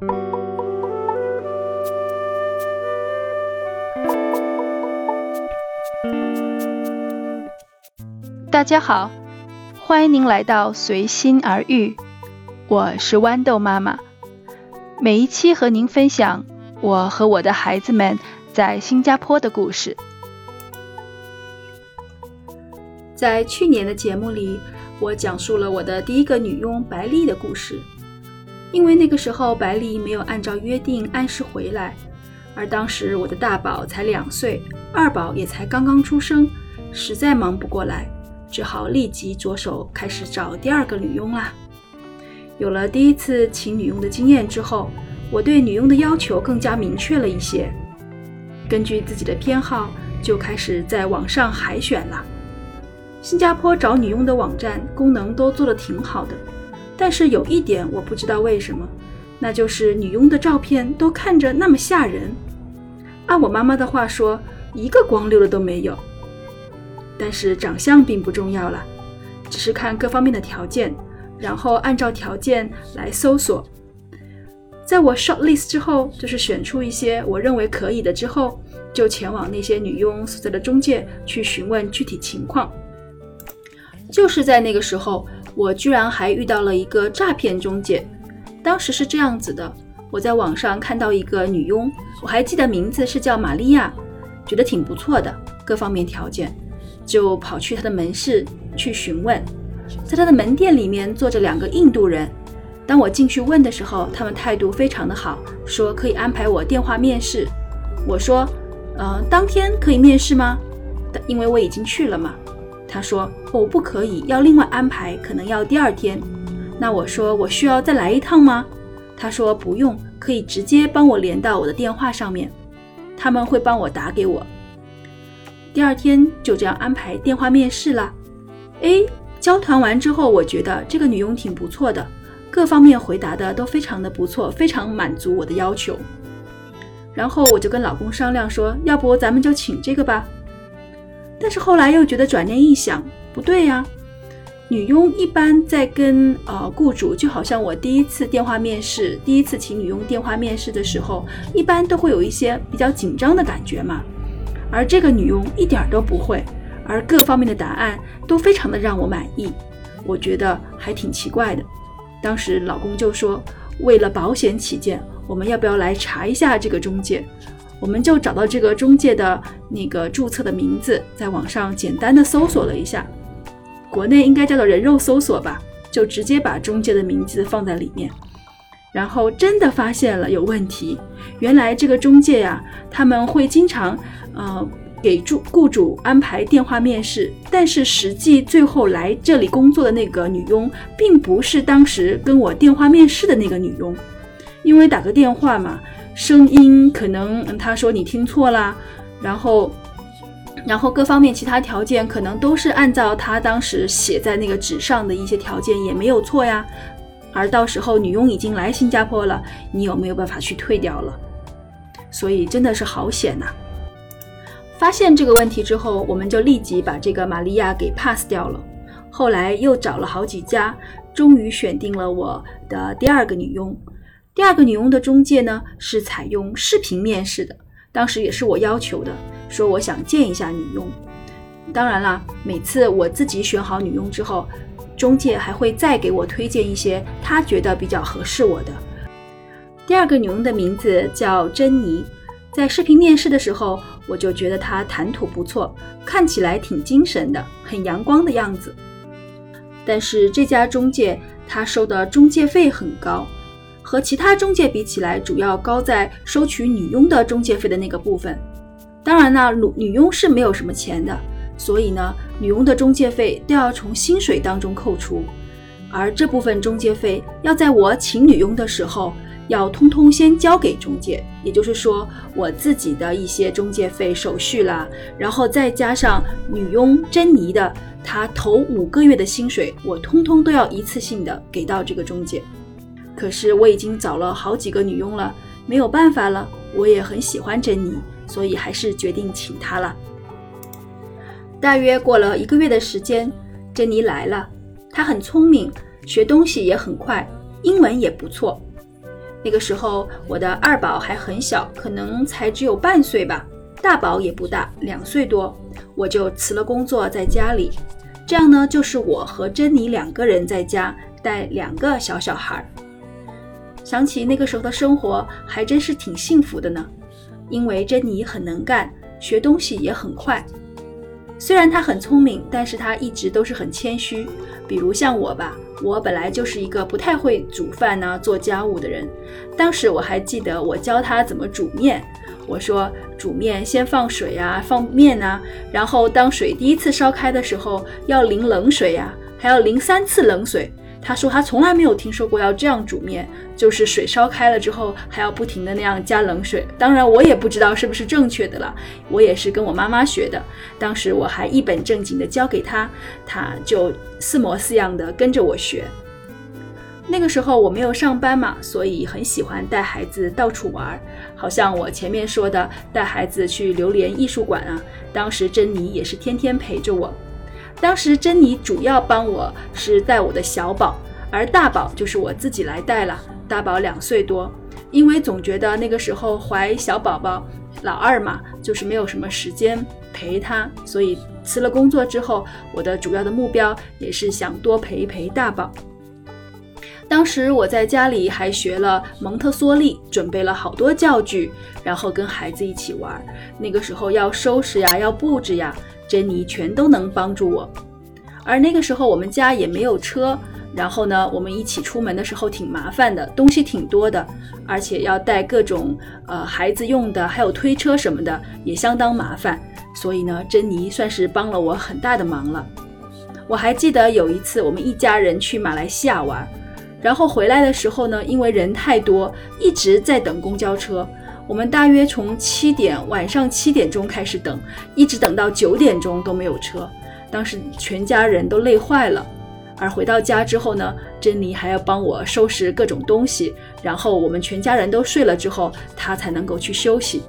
大家好，欢迎您来到随心而遇，我是豌豆妈妈。每一期和您分享我和我的孩子们在新加坡的故事。在去年的节目里，我讲述了我的第一个女佣白丽的故事。因为那个时候白丽没有按照约定按时回来，而当时我的大宝才两岁，二宝也才刚刚出生，实在忙不过来。只好立即着手开始找第二个女佣啦。有了第一次请女佣的经验之后，我对女佣的要求更加明确了一些。根据自己的偏好，就开始在网上海选了。新加坡找女佣的网站功能都做得挺好的，但是有一点我不知道为什么，那就是女佣的照片都看着那么吓人。按我妈妈的话说，一个光溜的都没有。但是长相并不重要了，只是看各方面的条件，然后按照条件来搜索。在我 short list 之后，就是选出一些我认为可以的之后，就前往那些女佣所在的中介去询问具体情况。就是在那个时候，我居然还遇到了一个诈骗中介。当时是这样子的：我在网上看到一个女佣，我还记得名字是叫玛利亚，觉得挺不错的，各方面条件。就跑去她的门市去询问，在她的门店里面坐着两个印度人。当我进去问的时候，他们态度非常的好，说可以安排我电话面试。我说，呃，当天可以面试吗？因为我已经去了嘛。他说，我不可以，要另外安排，可能要第二天。那我说，我需要再来一趟吗？他说不用，可以直接帮我连到我的电话上面，他们会帮我打给我。第二天就这样安排电话面试了。哎，交谈完之后，我觉得这个女佣挺不错的，各方面回答的都非常的不错，非常满足我的要求。然后我就跟老公商量说，要不咱们就请这个吧。但是后来又觉得转念一想，不对呀，女佣一般在跟呃雇主，就好像我第一次电话面试，第一次请女佣电话面试的时候，一般都会有一些比较紧张的感觉嘛。而这个女佣一点都不会，而各方面的答案都非常的让我满意，我觉得还挺奇怪的。当时老公就说，为了保险起见，我们要不要来查一下这个中介？我们就找到这个中介的那个注册的名字，在网上简单的搜索了一下，国内应该叫做人肉搜索吧，就直接把中介的名字放在里面。然后真的发现了有问题，原来这个中介呀，他们会经常，呃，给住雇主安排电话面试，但是实际最后来这里工作的那个女佣，并不是当时跟我电话面试的那个女佣，因为打个电话嘛，声音可能他说你听错啦，然后，然后各方面其他条件可能都是按照他当时写在那个纸上的一些条件也没有错呀。而到时候女佣已经来新加坡了，你有没有办法去退掉了？所以真的是好险呐！发现这个问题之后，我们就立即把这个玛利亚给 pass 掉了。后来又找了好几家，终于选定了我的第二个女佣。第二个女佣的中介呢是采用视频面试的，当时也是我要求的，说我想见一下女佣。当然啦，每次我自己选好女佣之后。中介还会再给我推荐一些他觉得比较合适我的。第二个女佣的名字叫珍妮，在视频面试的时候，我就觉得她谈吐不错，看起来挺精神的，很阳光的样子。但是这家中介他收的中介费很高，和其他中介比起来，主要高在收取女佣的中介费的那个部分。当然呢，女女佣是没有什么钱的。所以呢，女佣的中介费都要从薪水当中扣除，而这部分中介费要在我请女佣的时候，要通通先交给中介。也就是说，我自己的一些中介费、手续啦，然后再加上女佣珍妮的她头五个月的薪水，我通通都要一次性的给到这个中介。可是我已经找了好几个女佣了，没有办法了。我也很喜欢珍妮，所以还是决定请她了。大约过了一个月的时间，珍妮来了。她很聪明，学东西也很快，英文也不错。那个时候我的二宝还很小，可能才只有半岁吧，大宝也不大，两岁多，我就辞了工作在家里。这样呢，就是我和珍妮两个人在家带两个小小孩儿。想起那个时候的生活，还真是挺幸福的呢。因为珍妮很能干，学东西也很快。虽然她很聪明，但是她一直都是很谦虚。比如像我吧，我本来就是一个不太会煮饭呢、做家务的人。当时我还记得我教她怎么煮面，我说煮面先放水啊，放面啊，然后当水第一次烧开的时候要淋冷水呀，还要淋三次冷水。他说他从来没有听说过要这样煮面，就是水烧开了之后还要不停的那样加冷水。当然我也不知道是不是正确的了，我也是跟我妈妈学的。当时我还一本正经的教给他，他就似模似样的跟着我学。那个时候我没有上班嘛，所以很喜欢带孩子到处玩，好像我前面说的带孩子去榴莲艺术馆啊，当时珍妮也是天天陪着我。当时珍妮主要帮我是带我的小宝，而大宝就是我自己来带了。大宝两岁多，因为总觉得那个时候怀小宝宝，老二嘛，就是没有什么时间陪他，所以辞了工作之后，我的主要的目标也是想多陪一陪大宝。当时我在家里还学了蒙特梭利，准备了好多教具，然后跟孩子一起玩。那个时候要收拾呀，要布置呀。珍妮全都能帮助我，而那个时候我们家也没有车，然后呢，我们一起出门的时候挺麻烦的，东西挺多的，而且要带各种呃孩子用的，还有推车什么的，也相当麻烦。所以呢，珍妮算是帮了我很大的忙了。我还记得有一次我们一家人去马来西亚玩，然后回来的时候呢，因为人太多，一直在等公交车。我们大约从七点晚上七点钟开始等，一直等到九点钟都没有车。当时全家人都累坏了。而回到家之后呢，珍妮还要帮我收拾各种东西，然后我们全家人都睡了之后，她才能够去休息。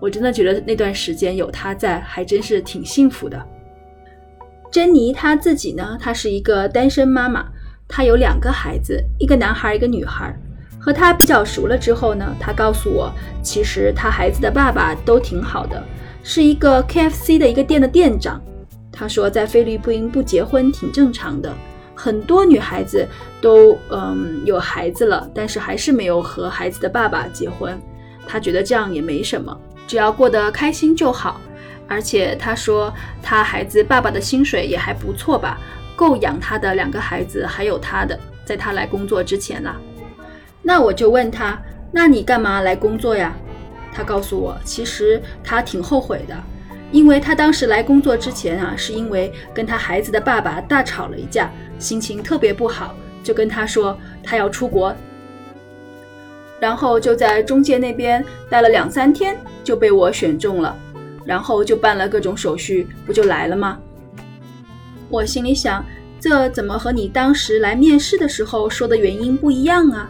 我真的觉得那段时间有她在，还真是挺幸福的。珍妮她自己呢，她是一个单身妈妈，她有两个孩子，一个男孩，一个女孩。和他比较熟了之后呢，他告诉我，其实他孩子的爸爸都挺好的，是一个 KFC 的一个店的店长。他说，在菲律宾不结婚挺正常的，很多女孩子都嗯有孩子了，但是还是没有和孩子的爸爸结婚。他觉得这样也没什么，只要过得开心就好。而且他说，他孩子爸爸的薪水也还不错吧，够养他的两个孩子，还有他的，在他来工作之前啦。那我就问他，那你干嘛来工作呀？他告诉我，其实他挺后悔的，因为他当时来工作之前啊，是因为跟他孩子的爸爸大吵了一架，心情特别不好，就跟他说他要出国，然后就在中介那边待了两三天，就被我选中了，然后就办了各种手续，不就来了吗？我心里想，这怎么和你当时来面试的时候说的原因不一样啊？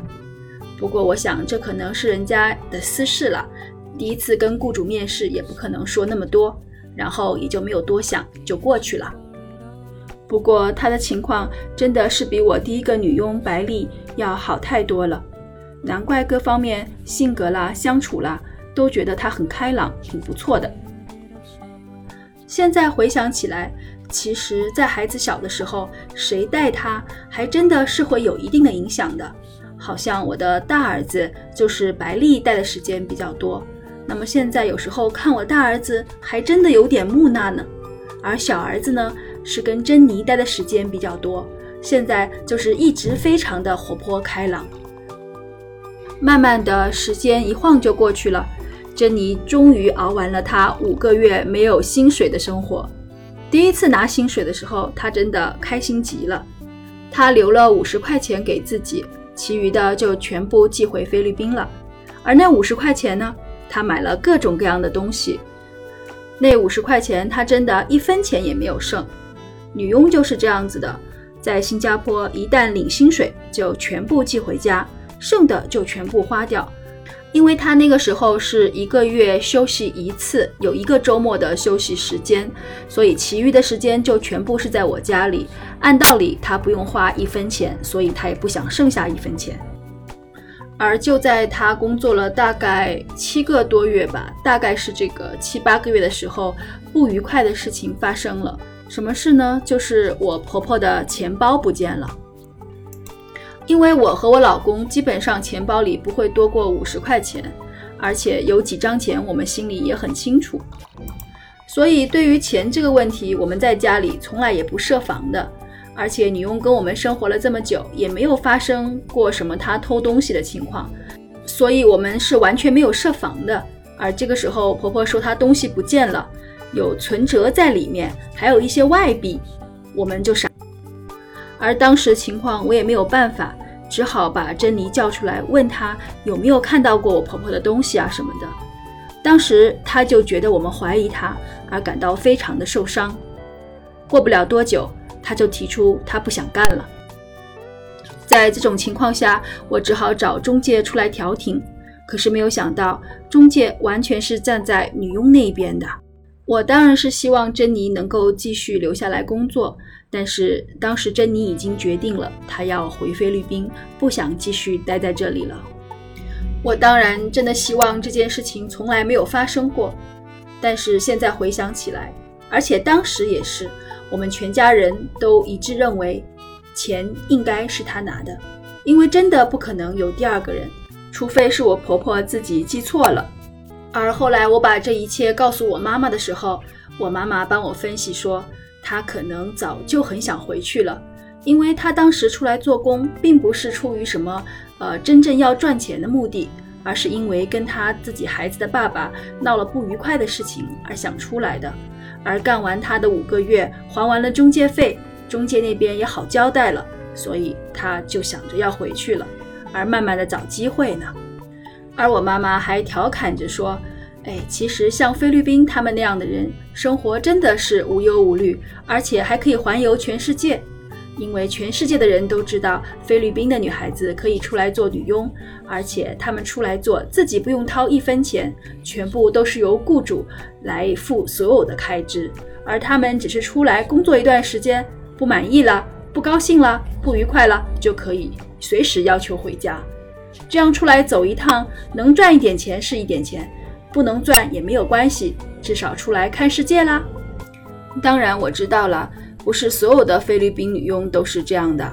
不过我想，这可能是人家的私事了。第一次跟雇主面试，也不可能说那么多，然后也就没有多想，就过去了。不过他的情况真的是比我第一个女佣白丽要好太多了，难怪各方面性格啦、相处啦，都觉得他很开朗，挺不错的。现在回想起来，其实，在孩子小的时候，谁带他，还真的是会有一定的影响的。好像我的大儿子就是白丽带的时间比较多，那么现在有时候看我大儿子还真的有点木讷呢，而小儿子呢是跟珍妮待的时间比较多，现在就是一直非常的活泼开朗。慢慢的时间一晃就过去了，珍妮终于熬完了她五个月没有薪水的生活。第一次拿薪水的时候，她真的开心极了，她留了五十块钱给自己。其余的就全部寄回菲律宾了，而那五十块钱呢？他买了各种各样的东西。那五十块钱，他真的一分钱也没有剩。女佣就是这样子的，在新加坡一旦领薪水，就全部寄回家，剩的就全部花掉。因为他那个时候是一个月休息一次，有一个周末的休息时间，所以其余的时间就全部是在我家里。按道理他不用花一分钱，所以他也不想剩下一分钱。而就在她工作了大概七个多月吧，大概是这个七八个月的时候，不愉快的事情发生了。什么事呢？就是我婆婆的钱包不见了。因为我和我老公基本上钱包里不会多过五十块钱，而且有几张钱我们心里也很清楚，所以对于钱这个问题，我们在家里从来也不设防的。而且女佣跟我们生活了这么久，也没有发生过什么她偷东西的情况，所以我们是完全没有设防的。而这个时候，婆婆说她东西不见了，有存折在里面，还有一些外币，我们就傻。而当时情况我也没有办法，只好把珍妮叫出来，问她有没有看到过我婆婆的东西啊什么的。当时她就觉得我们怀疑她，而感到非常的受伤。过不了多久，她就提出她不想干了。在这种情况下，我只好找中介出来调停。可是没有想到，中介完全是站在女佣那一边的。我当然是希望珍妮能够继续留下来工作。但是当时珍妮已经决定了，她要回菲律宾，不想继续待在这里了。我当然真的希望这件事情从来没有发生过，但是现在回想起来，而且当时也是，我们全家人都一致认为，钱应该是他拿的，因为真的不可能有第二个人，除非是我婆婆自己记错了。而后来我把这一切告诉我妈妈的时候，我妈妈帮我分析说。她可能早就很想回去了，因为她当时出来做工，并不是出于什么呃真正要赚钱的目的，而是因为跟她自己孩子的爸爸闹了不愉快的事情而想出来的。而干完她的五个月，还完了中介费，中介那边也好交代了，所以她就想着要回去了，而慢慢的找机会呢。而我妈妈还调侃着说。哎，其实像菲律宾他们那样的人，生活真的是无忧无虑，而且还可以环游全世界。因为全世界的人都知道，菲律宾的女孩子可以出来做女佣，而且她们出来做，自己不用掏一分钱，全部都是由雇主来付所有的开支，而她们只是出来工作一段时间，不满意了、不高兴了、不愉快了，就可以随时要求回家。这样出来走一趟，能赚一点钱是一点钱。不能赚也没有关系，至少出来看世界啦。当然我知道了，不是所有的菲律宾女佣都是这样的，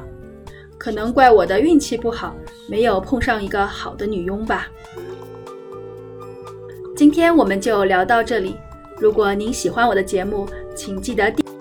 可能怪我的运气不好，没有碰上一个好的女佣吧。今天我们就聊到这里，如果您喜欢我的节目，请记得订。